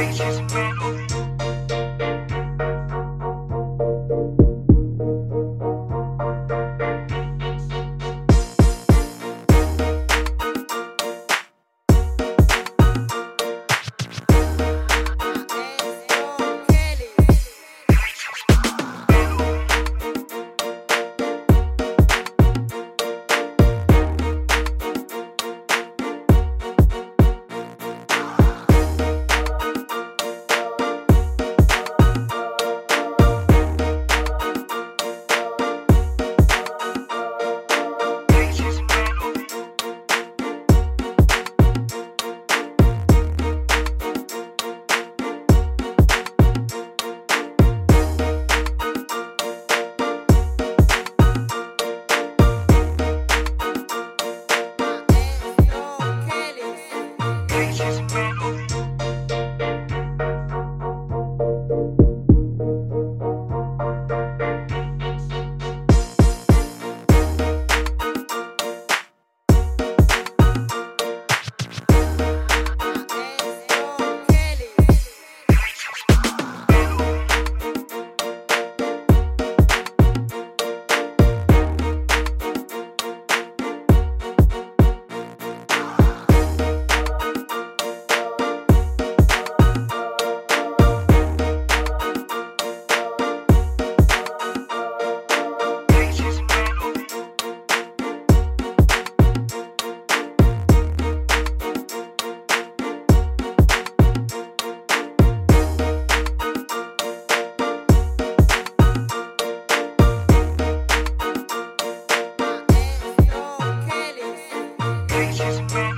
Peaches, Kelly. She's